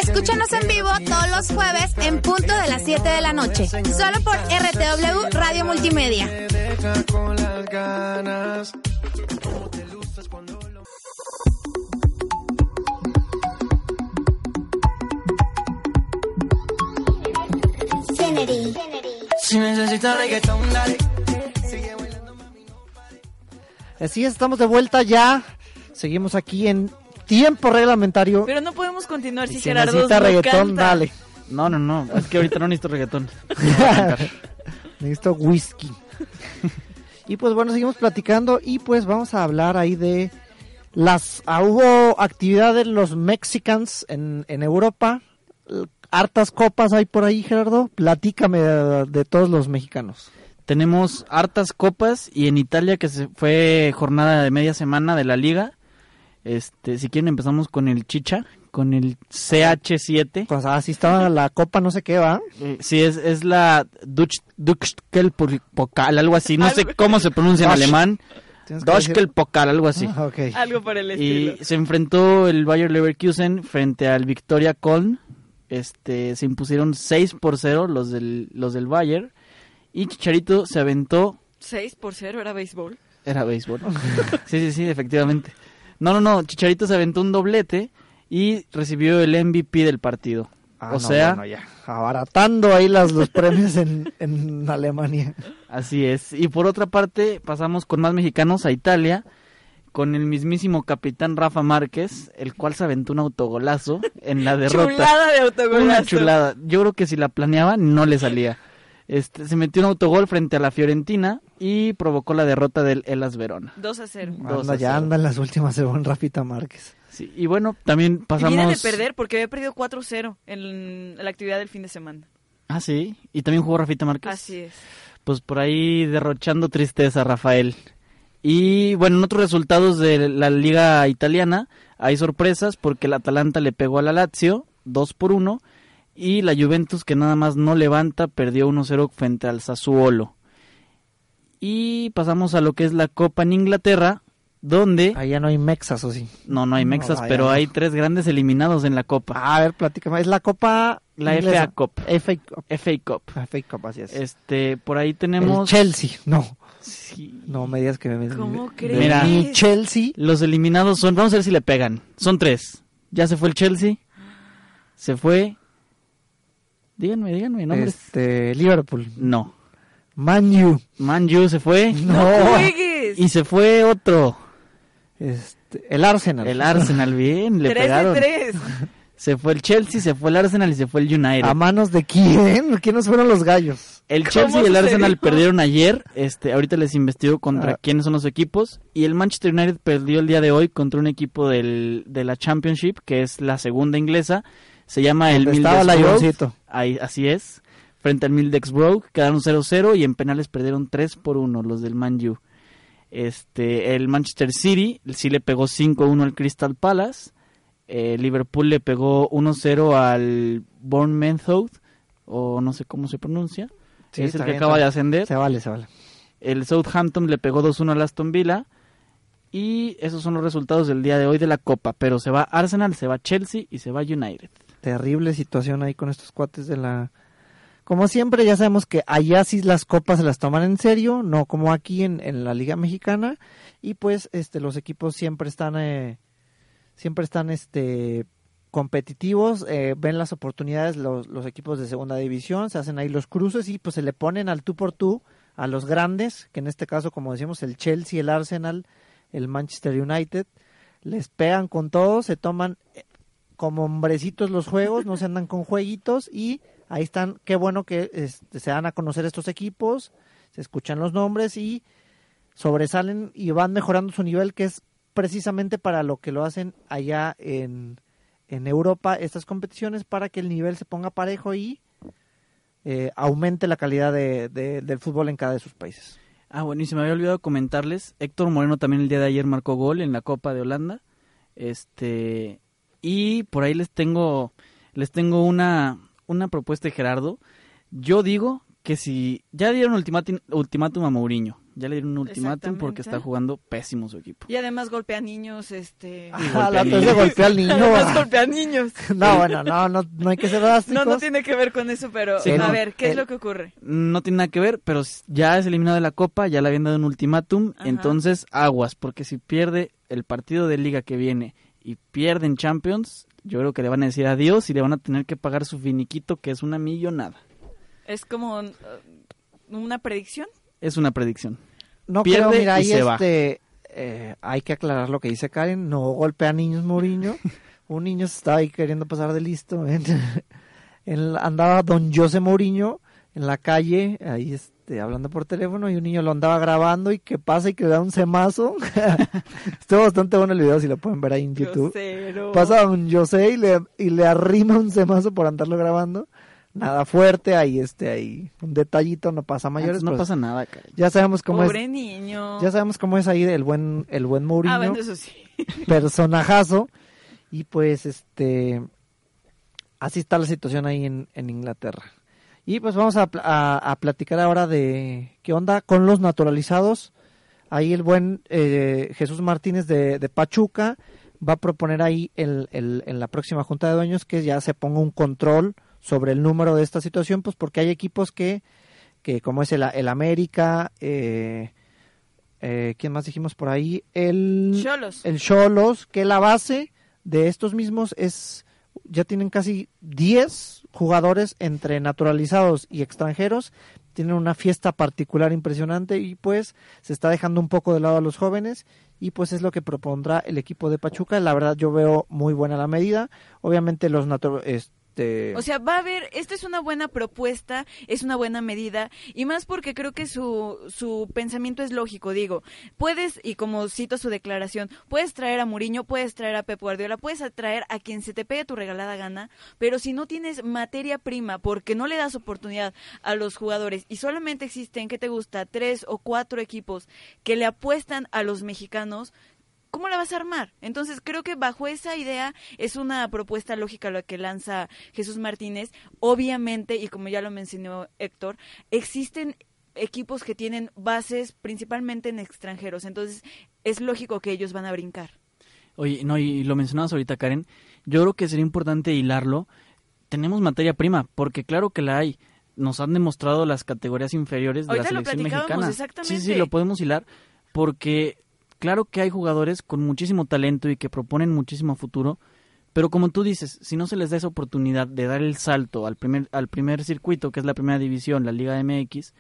Escúchanos en vivo todos los jueves en punto de las 7 de la noche. Solo por RTW Radio Multimedia. Si necesitas reggaetón, dale. Así es, estamos de vuelta ya. Seguimos aquí en tiempo reglamentario. Pero no podemos continuar si si Gerardo necesita no reggaetón, canta. dale. No, no, no. Es que ahorita no necesito reggaetón. *laughs* Necesito whisky. *laughs* y pues bueno, seguimos platicando y pues vamos a hablar ahí de las... ah, hubo actividad de los Mexicans en, en Europa. Hartas copas hay por ahí, Gerardo. Platícame de, de todos los mexicanos. Tenemos hartas copas y en Italia que se fue jornada de media semana de la liga. Este, si quieren empezamos con el Chicha, con el CH7. Pues así estaba la copa, no sé qué va. Sí, es, es la Duchkel Pokal, algo así. No sé cómo se pronuncia en alemán. Tienes que Duchkel decir- Pokal, algo así. Ah, ok. Algo por el estilo. Y se enfrentó el Bayer Leverkusen frente al Victoria Köln. Este, se impusieron 6 por 0 los del, los del Bayer. Y Chicharito se aventó 6 por 0 era béisbol. era béisbol. *laughs* sí, sí, sí, efectivamente. No, no, no. Chicharito se aventó un doblete y recibió el MVP del partido. Ah, o no, sea, bueno, ya. abaratando ahí las, los premios en, en Alemania. así es. Y por otra parte, pasamos con más mexicanos a Italia. Con el mismísimo capitán Rafa Márquez, el cual se aventó un autogolazo en la *laughs* derrota. Chulada de autogolazo. Una chulada. Yo creo que si la planeaba, no le salía. Este, se metió un autogol frente a la Fiorentina y provocó la derrota del Elas Verona. 2 a 0. Dos Anda, a ya cero. anda en las últimas según Rafita Márquez. Sí, y bueno, también Y pasamos... viene de perder porque había perdido 4-0 en la actividad del fin de semana. Ah, sí. Y también jugó Rafita Márquez. Así es. Pues por ahí derrochando tristeza, Rafael. Y bueno, en otros resultados de la liga italiana hay sorpresas porque el Atalanta le pegó a la Lazio 2 por 1 y la Juventus que nada más no levanta perdió 1-0 frente al Sassuolo. Y pasamos a lo que es la Copa en Inglaterra, donde Allá no hay mexas, ¿o sí? no no hay mexas, pero no. hay tres grandes eliminados en la Copa. A ver, platícame. Es la copa... La inglesa. FA Cup. FA Cup. FA Cup. Ah, FA Cup, así es. Este, por ahí El tenemos Chelsea, no. Sí. No me digas que me... ¿Cómo crees? Mira. Ni Chelsea. Los eliminados son, vamos a ver si le pegan. Son tres. Ya se fue el Chelsea. Se fue. Díganme, díganme nombres. Este, Liverpool. No. Man U. Man U se fue. No. ¡Juegues! Y se fue otro. Este, el Arsenal. El Arsenal, bien, le 3 de pegaron. 3. Se fue el Chelsea, se fue el Arsenal y se fue el United. ¿A manos de quién? ¿Quiénes fueron los gallos? El ¿Cómo Chelsea y el? Arsenal perdieron ayer. Este, ahorita les investigo contra Ah. quiénes son los equipos. Y el Manchester United perdió el día de hoy contra un equipo del, de la Championship, que es la segunda inglesa. Se llama el avioncito. Ahí, así es. Frente al Middlesbrough quedaron 0-0 y en penales perdieron 3 por 1 los del Man U. Este, el Manchester City sí le pegó 5-1 al Crystal Palace. Eh, Liverpool le pegó 1-0 al Bournemouth o no sé cómo se pronuncia. Sí, es el que bien, acaba de ascender. Se vale, se vale. El Southampton le pegó 2-1 al Aston Villa. Y esos son los resultados del día de hoy de la Copa. Pero se va Arsenal, se va Chelsea y se va United. Terrible situación ahí con estos cuates de la... Como siempre, ya sabemos que allá sí las copas se las toman en serio, no como aquí en, en la Liga Mexicana. Y pues este los equipos siempre están... eh, siempre están este competitivos, eh, ven las oportunidades los, los equipos de segunda división, se hacen ahí los cruces y pues se le ponen al tú por tú a los grandes, que en este caso como decimos el Chelsea, el Arsenal, el Manchester United, les pegan con todo, se toman eh, como hombrecitos los juegos, no se andan con jueguitos y ahí están, qué bueno que este, se dan a conocer estos equipos, se escuchan los nombres y sobresalen y van mejorando su nivel que es precisamente para lo que lo hacen allá en, en Europa estas competiciones para que el nivel se ponga parejo y eh, aumente la calidad de, de- del fútbol en cada de sus países. Ah, bueno, y se me había olvidado comentarles. Héctor Moreno también el día de ayer marcó gol en la Copa de Holanda. Este. Y por ahí les tengo. Les tengo una, una propuesta de Gerardo. Yo digo que si. Ya dieron ultimátum, ultimátum a Mourinho. Ya le dieron un ultimátum porque está jugando pésimo su equipo. Y además golpea niños, este... Ah, la vez golpea al niño. *laughs* Además golpea niños. *laughs* No, bueno, no, no, no hay que ser drásticos. No, no tiene que ver con eso, pero Sí, a no. ver, ¿qué es El- lo que ocurre? No tiene nada que ver, pero ya es eliminado de la Copa, ya le habían dado un ultimátum. Ajá. Entonces, aguas, porque si pierde el partido de Liga que viene y pierden Champions, yo creo que le van a decir adiós y le van a tener que pagar su finiquito, que es una millonada. Es como uh, una predicción. Es una predicción. No Pierde creo, mira, y ahí se va. este, eh, hay que aclarar lo que dice Karen, no golpea a niños Mourinho. *laughs* Un niño se estaba ahí queriendo pasar de listo. *laughs* En andaba don José Mourinho en la calle, ahí este, hablando por teléfono, y un niño lo andaba grabando y que pasa y que le da un semazo. *laughs* Estuvo bastante bueno el video, si lo pueden ver ahí en YouTube. Grosero. Pasa a don José y le, y le arrima un semazo por andarlo grabando. Nada fuerte, ahí este, ahí un detallito, no pasa a mayores. no pues, pasa nada, cara. Ya sabemos cómo Pobre es. niño. Ya sabemos cómo es ahí el buen, el buen Mourinho. Ah, bueno, eso sí. *laughs* personajazo. Y pues este así está la situación ahí en, en Inglaterra. Y pues vamos a, a- a platicar ahora de qué onda con los naturalizados. Ahí el buen eh, Jesús Martínez de, de Pachuca va a proponer ahí el, el- en la próxima junta de dueños que ya se ponga un control sobre el número de esta situación, pues porque hay equipos que, que como es el, el América, eh, eh, ¿quién más dijimos por ahí? El Xolos. el Cholos, que la base de estos mismos es, ya tienen casi 10 jugadores entre naturalizados y extranjeros, tienen una fiesta particular impresionante y pues se está dejando un poco de lado a los jóvenes y pues es lo que propondrá el equipo de Pachuca, la verdad yo veo muy buena la medida, obviamente los natu- este O sea, va a haber, esta es una buena propuesta, es una buena medida, y más porque creo que su, su pensamiento es lógico, digo, puedes, y como cito su declaración, puedes traer a Mourinho, puedes traer a Pep Guardiola, puedes traer a quien se te pegue tu regalada gana, pero si no tienes materia prima, porque no le das oportunidad a los jugadores, y solamente existen, ¿qué te gusta?, tres o cuatro equipos que le apuestan a los mexicanos, ¿cómo la vas a armar? Entonces creo que bajo esa idea es una propuesta lógica la que lanza Jesús Martínez. Obviamente, y como ya lo mencionó Héctor, existen equipos que tienen bases principalmente en extranjeros, entonces es lógico que ellos van a brincar. Oye, no, y lo mencionabas ahorita, Karen. Yo creo que sería importante hilarlo. Tenemos materia prima, porque claro que la hay. Nos han demostrado las categorías inferiores de Ahorita la selección mexicana. exactamente. Sí, sí, lo podemos hilar, porque claro que hay jugadores con muchísimo talento y que proponen muchísimo futuro, pero como tú dices, si no se les da esa oportunidad de dar el salto al primer, al primer circuito, que es la primera división, la Liga MX,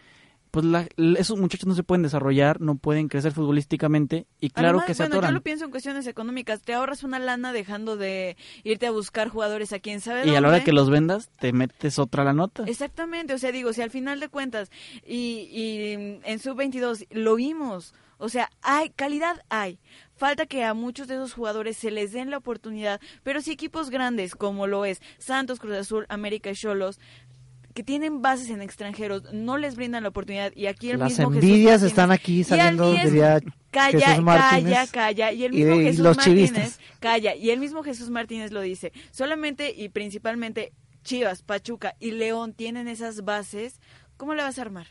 pues la- esos muchachos no se pueden desarrollar, no pueden crecer futbolísticamente y claro Además, que se bueno, atoran. yo lo pienso en cuestiones económicas. Te ahorras una lana dejando de irte a buscar jugadores a quien sabe Y a la hora que los vendas, te metes otra la nota. Exactamente, o sea, digo, si al final de cuentas y, y en sub-22 lo vimos, o sea, hay calidad hay. Falta que a muchos de esos jugadores se les den la oportunidad, pero si equipos grandes como lo es Santos, Cruz Azul, América y Cholos que tienen bases en extranjeros no les brindan la oportunidad y aquí el Las mismo Jesús envidias están aquí saliendo, es- diría calla, Jesús Martínez. calla, calla y el mismo y Jesús los Martínez chivistas. calla y el mismo Jesús Martínez lo dice solamente y principalmente Chivas, Pachuca y León tienen esas bases ¿cómo le vas a armar?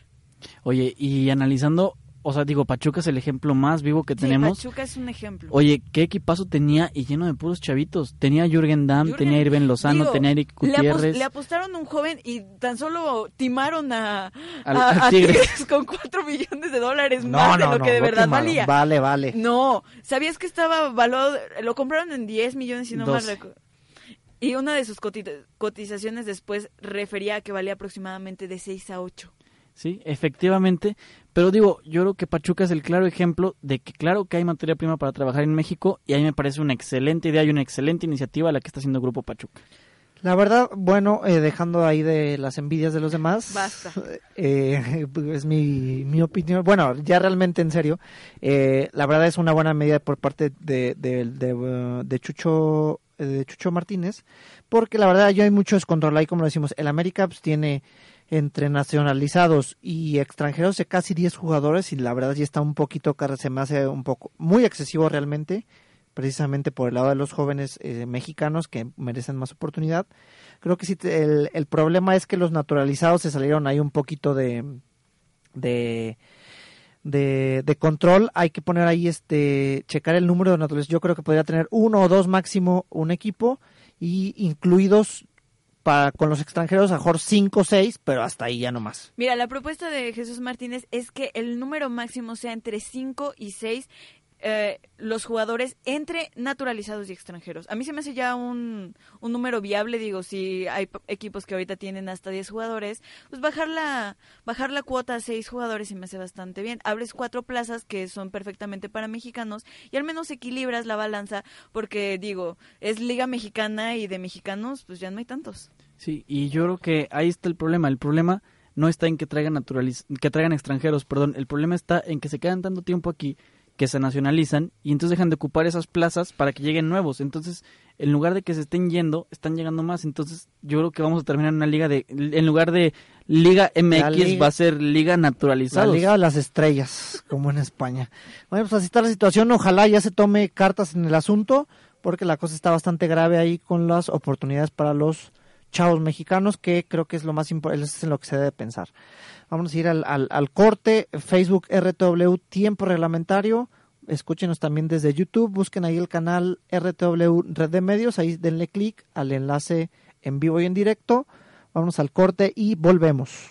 Oye, y analizando, o sea, digo, Pachuca es el ejemplo más vivo que Sí, tenemos. Pachuca es un ejemplo Oye, ¿qué equipazo tenía y lleno de puros chavitos? Tenía Jürgen Damm, Jürgen- tenía Irben Lozano, Digo, tenía Eric le, apos- Gutiérrez. le apostaron a un joven y tan solo timaron a, Al- a- a a Tigres. Tigres con cuatro millones de dólares No, más de lo no, que de no verdad timaron. valía. Vale, vale. No, ¿sabías que estaba valorado? Lo compraron en 10 millones y no más. Y una de sus coti- cotizaciones después refería a que valía aproximadamente de 6 a 8. Sí, efectivamente. Pero digo, yo creo que Pachuca es el claro ejemplo de que claro que hay materia prima para trabajar en México y ahí me parece una excelente idea y una excelente iniciativa la que está haciendo Grupo Pachuca. La verdad, bueno, eh, dejando ahí de las envidias de los demás, Basta. *laughs* eh, es mi, mi opinión. Bueno, ya realmente en serio, eh, la verdad es una buena medida por parte de, de, de, uh, de Chucho eh, de Chucho Martínez, porque la verdad ya hay mucho descontrol ahí, como lo decimos, el América pues, tiene entre nacionalizados y extranjeros de casi 10 jugadores y la verdad ya está un poquito, car- se me hace un poco, muy excesivo realmente, precisamente por el lado de los jóvenes eh, mexicanos que merecen más oportunidad. Creo que sí, el, el problema es que los naturalizados se salieron ahí un poquito de, de, de, de control. Hay que poner ahí, este, checar el número de naturalizados. Yo creo que podría tener uno o dos máximo un equipo y incluidos para, con los extranjeros a mejor cinco o seis, pero hasta ahí ya no más. Mira, la propuesta de Jesús Martínez es que el número máximo sea entre 5 y 6 eh, los jugadores entre naturalizados y extranjeros. A mí se me hace ya un, un número viable, digo, si hay equipos que ahorita tienen hasta 10 jugadores, pues bajar la, bajar la cuota a 6 jugadores se me hace bastante bien. Abres cuatro plazas que son perfectamente para mexicanos y al menos equilibras la balanza porque, digo, es liga mexicana y de mexicanos pues ya no hay tantos. Sí, y yo creo que ahí está el problema. El problema no está en que traigan naturaliz que traigan extranjeros, perdón. El problema está en que se quedan tanto tiempo aquí que se nacionalizan y entonces dejan de ocupar esas plazas para que lleguen nuevos. Entonces, en lugar de que se estén yendo, están llegando más. Entonces, yo creo que vamos a terminar en una liga de, en lugar de Liga MX, liga- va a ser Liga La Naturalizados. Liga de las Estrellas, como en España. Bueno, pues así está la situación. Ojalá ya se tome cartas en el asunto, porque la cosa está bastante grave ahí con las oportunidades para los chavos mexicanos, que creo que es lo más importante, es en lo que se debe pensar. Vamos a ir al, al, corte. Facebook RTW Tiempo Reglamentario. Escúchenos también desde YouTube. Busquen ahí el canal RTW Red de Medios. Ahí denle clic al enlace en vivo y en directo. Vamos al corte y volvemos.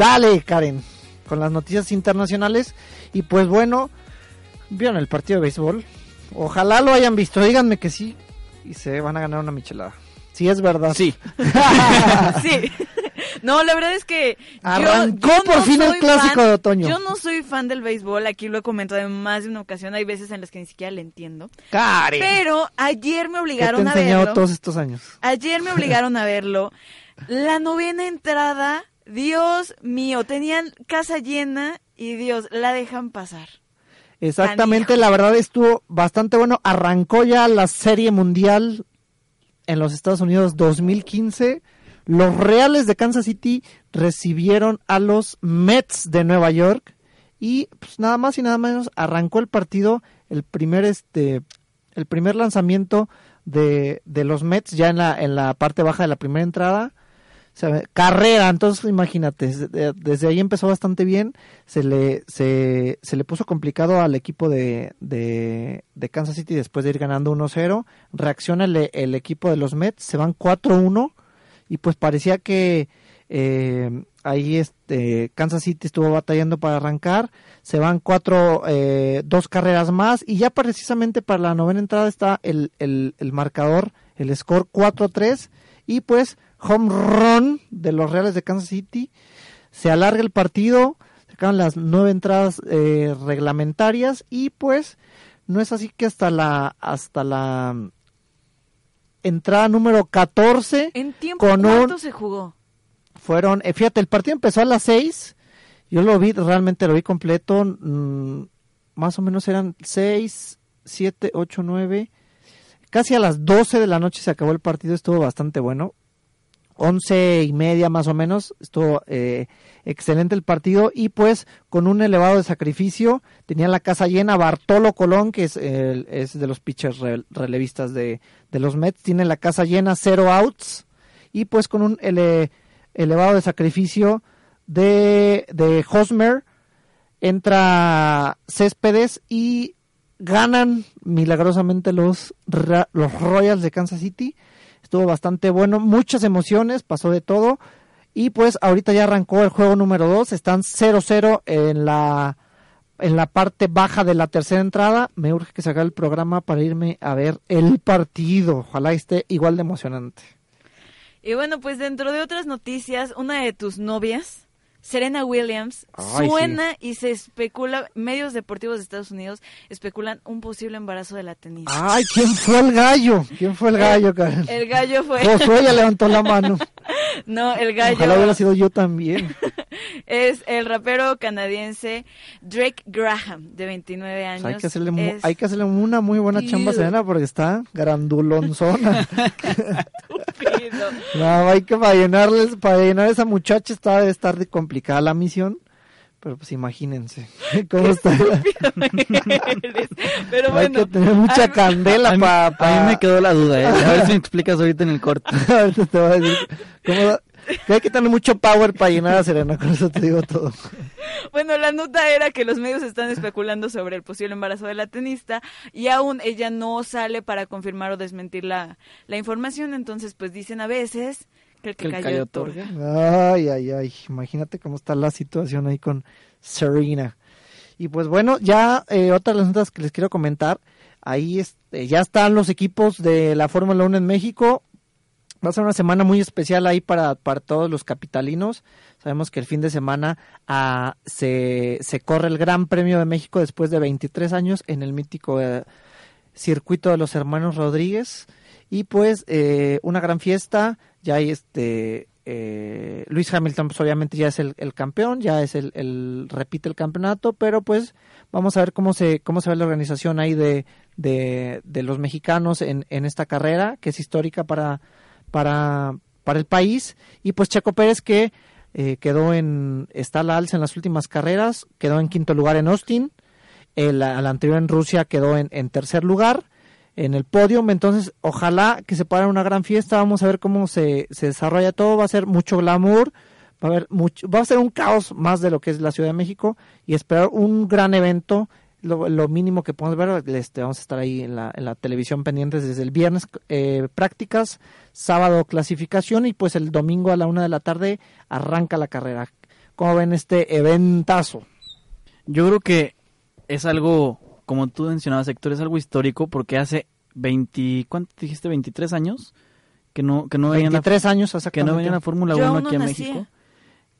dale, Karen, con las noticias internacionales. Y pues bueno, vieron el partido de béisbol. Ojalá lo hayan visto, díganme que sí. Y se van a ganar una michelada. Si es verdad. Sí. *laughs* sí. *laughs* No, la verdad es que yo- Arrancó yo por no fin el soy clásico fan- de otoño. Yo no soy fan del béisbol, aquí lo he comentado en más de una ocasión, hay veces en las que ni siquiera le entiendo. Karen. Pero ayer me ¿Qué te obligaron he a enseñado verlo. todos estos años? Ayer me obligaron a verlo. *laughs* La novena entrada, Dios mío, tenían casa llena y Dios, la dejan pasar. Exactamente, la verdad estuvo bastante bueno. Arrancó ya la Serie Mundial en los Estados Unidos 2015. Los Reales de Kansas City recibieron a los Mets de Nueva York y pues nada más y nada menos arrancó el partido, el primer este el primer lanzamiento de, de los Mets ya en la en la parte baja de la primera entrada. Carrera, entonces imagínate, desde, ahí empezó bastante bien, se le, se, le puso complicado al equipo de, de, Kansas City después de ir ganando 1-0, reacciona el, el equipo de los Mets, se van 4-1 y pues parecía que eh, ahí este Kansas City estuvo batallando para arrancar, se van cuatro, eh, dos carreras más y ya precisamente para la novena entrada está el, el, el marcador, el score 4-3 y pues home run de los Reales de Kansas City, se alarga el partido, se acaban las nueve entradas eh, reglamentarias y pues no es así que hasta la hasta la entrada número 14 ¿En tiempo con cuánto un se jugó? fueron, eh, fíjate, el partido empezó a las 6, yo lo vi, realmente lo vi completo, mm, más o menos eran 6, 7, 8, 9, casi a las 12 de la noche se acabó el partido, estuvo bastante bueno. Once y media más o menos. Estuvo eh, excelente el partido y pues con un elevado de sacrificio tenía la casa llena. Bartolo Colón, que es, el- es de los pitchers re- relevistas de, de los Mets, tiene la casa llena, cero outs y pues con un ele- elevado de sacrificio de, de Hosmer entra Céspedes y ganan milagrosamente los, los Royals de Kansas City. Estuvo bastante bueno, muchas emociones, pasó de todo. Y pues ahorita ya arrancó el juego número 2, están 0-0 en la, en la parte baja de la tercera entrada. Me urge que se haga el programa para irme a ver el partido. Ojalá esté igual de emocionante. Y bueno, pues dentro de otras noticias, una de tus novias, Serena Williams, Ay, suena y se especula, medios deportivos de Estados Unidos especulan un posible embarazo de la tenista. Ay, ¿quién fue el gallo? ¿Quién fue el gallo, Karen? El gallo fue... Josué ya levantó la mano. *laughs* no, el gallo Ojalá hubiera sido yo también. *laughs* es el rapero canadiense Drake Graham, de 29 años. Hay que, hacerle Es- hay que hacerle una muy buena chamba a. Serena porque está grandulonzona. *laughs* No, hay que para llenarles, para llenar a esa muchacha está de estar de complicada la misión. Pero pues imagínense *laughs* cómo está. eres. *laughs* Pero hay bueno, que tener mucha candela A mí, para... a mí me quedó la duda, ¿eh? A ver si me explicas ahorita en el corte. *laughs* Te voy a decir cómo- hay que tener mucho power para llenar a Serena, con eso te digo todo. Bueno, la nota era que los medios están especulando sobre el posible embarazo de la tenista y aún ella no sale para confirmar o desmentir la, la información, entonces pues dicen a veces que el que, Que el cayó callo otorga. Ay, ay, ay, imagínate cómo está la situación ahí con Serena. Y pues bueno, ya eh, otra de las notas que les quiero comentar, ahí este, ya están los equipos de la Fórmula 1 en México. Va a ser una semana muy especial ahí para, para todos los capitalinos. Sabemos que el fin de semana ah, se, se corre el Gran Premio de México después de 23 años en el mítico eh, circuito de los hermanos Rodríguez. Y pues eh, una gran fiesta, ya hay este... eh, Luis Hamilton pues obviamente ya es el, el campeón, ya es el, el repite el campeonato, pero pues vamos a ver cómo se cómo se ve la organización ahí de, de, de los mexicanos en, en esta carrera que es histórica para para para el país y pues Checo Pérez que eh, quedó en está la alza en las últimas carreras quedó en quinto lugar en Austin el, anterior en Rusia quedó en, en tercer lugar en el podium. Entonces, ojalá que se pare una gran fiesta. Vamos a ver cómo se, se desarrolla todo. Va a ser mucho glamour. Va a haber mucho, va a ser un caos más de lo que es la Ciudad de México y esperar un gran evento. Lo, lo mínimo que podemos ver, este, vamos a estar ahí en la, en la televisión pendientes desde el viernes eh, prácticas, sábado clasificación y pues el domingo a la una de la tarde arranca la carrera. ¿Cómo ven este eventazo? Yo creo que es algo, como tú mencionabas, Héctor, es algo histórico porque hace 20, ¿cuánto dijiste? 23 años que no que no venían 23 años que no exactamente. venían a Fórmula Yo 1 aún no aquí a nacía. México.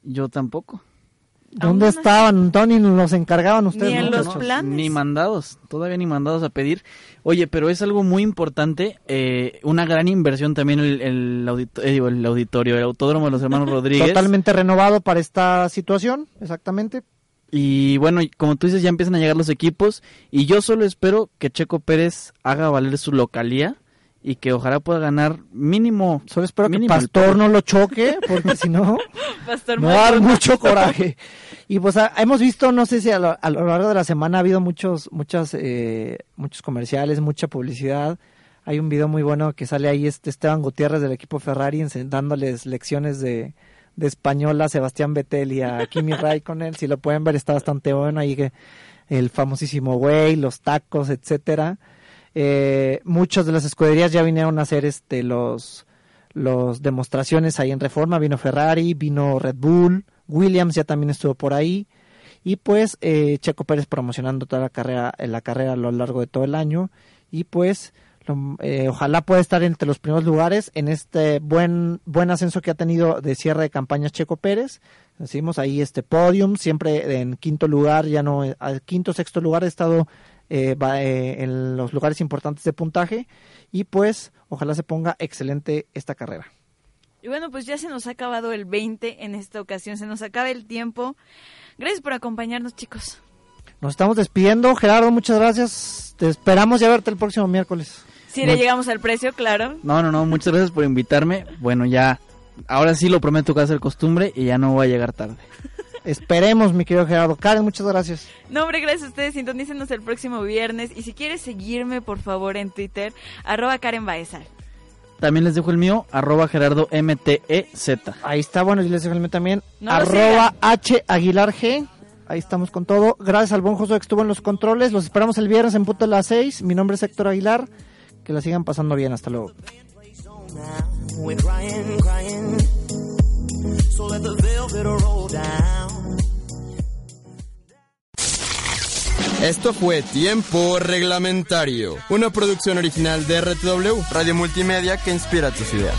Yo tampoco. ¿Dónde no estaban, Tony? Nos encargaban ustedes. Ni en ¿no, los planes. Ni mandados, todavía ni mandados a pedir. Oye, pero es algo muy importante, eh, una gran inversión también el, el, audito- eh, el auditorio, el autódromo de los hermanos *laughs* Rodríguez. Totalmente renovado para esta situación, exactamente. Y bueno, como tú dices, ya empiezan a llegar los equipos y yo solo espero que Checo Pérez haga valer su localía y que ojalá pueda ganar mínimo. Solo espero que mínimo Pastor no lo choque, porque si no, *laughs* Pastor va a dar mucho coraje. *laughs* Y pues ah, hemos visto, no sé si a lo, a lo largo de la semana ha habido muchos, muchas, eh, muchos comerciales, mucha publicidad. Hay un video muy bueno que sale ahí este Esteban Gutiérrez del equipo Ferrari dándoles lecciones de, de español a Sebastián Vettel y a *laughs* Kimi Raikkonen. Si lo pueden ver está bastante bueno ahí que el famosísimo güey, los tacos, etcétera. Eh, muchas de las escuderías ya vinieron a hacer este los los demostraciones ahí en Reforma, vino Ferrari, vino Red Bull, Williams ya también estuvo por ahí. Y pues eh, Checo Pérez promocionando toda la carrera eh, la carrera a lo largo de todo el año. Y pues eh, ojalá pueda estar entre los primeros lugares en este buen buen ascenso que ha tenido de cierre de campañas Checo Pérez. Decimos ahí este podium siempre en quinto lugar ya no al quinto sexto lugar ha estado eh, va, eh, en los lugares importantes de puntaje y pues ojalá se ponga excelente esta carrera. Y bueno, pues ya se nos ha acabado el 20 en esta ocasión, se nos acaba el tiempo. Gracias por acompañarnos, chicos. Nos estamos despidiendo. Gerardo, muchas gracias. Te esperamos ya verte el próximo miércoles. Si le llegamos al precio, claro. No, no, no, muchas gracias por invitarme. Bueno, ya ahora sí lo prometo que va a ser costumbre y ya no voy a llegar tarde. Esperemos, mi querido Gerardo. Karen, muchas gracias. No, hombre, gracias a ustedes. Sintonícenos el próximo viernes. Y si quieres seguirme, por favor, en Twitter, arroba Karen Baezal. También les dejo el mío, arroba Gerardo MTEZ. Ahí está, bueno, y les dejo el mío también. No arroba H Aguilar G. Ahí estamos con todo. Gracias al buen Josué que estuvo en los controles. Los esperamos el viernes en punto de las 6. Mi nombre es Héctor Aguilar. Que la sigan pasando bien. Hasta luego. So let the roll down. Esto fue Tiempo Reglamentario, una producción original de RTW, Radio Multimedia que inspira tus ideas.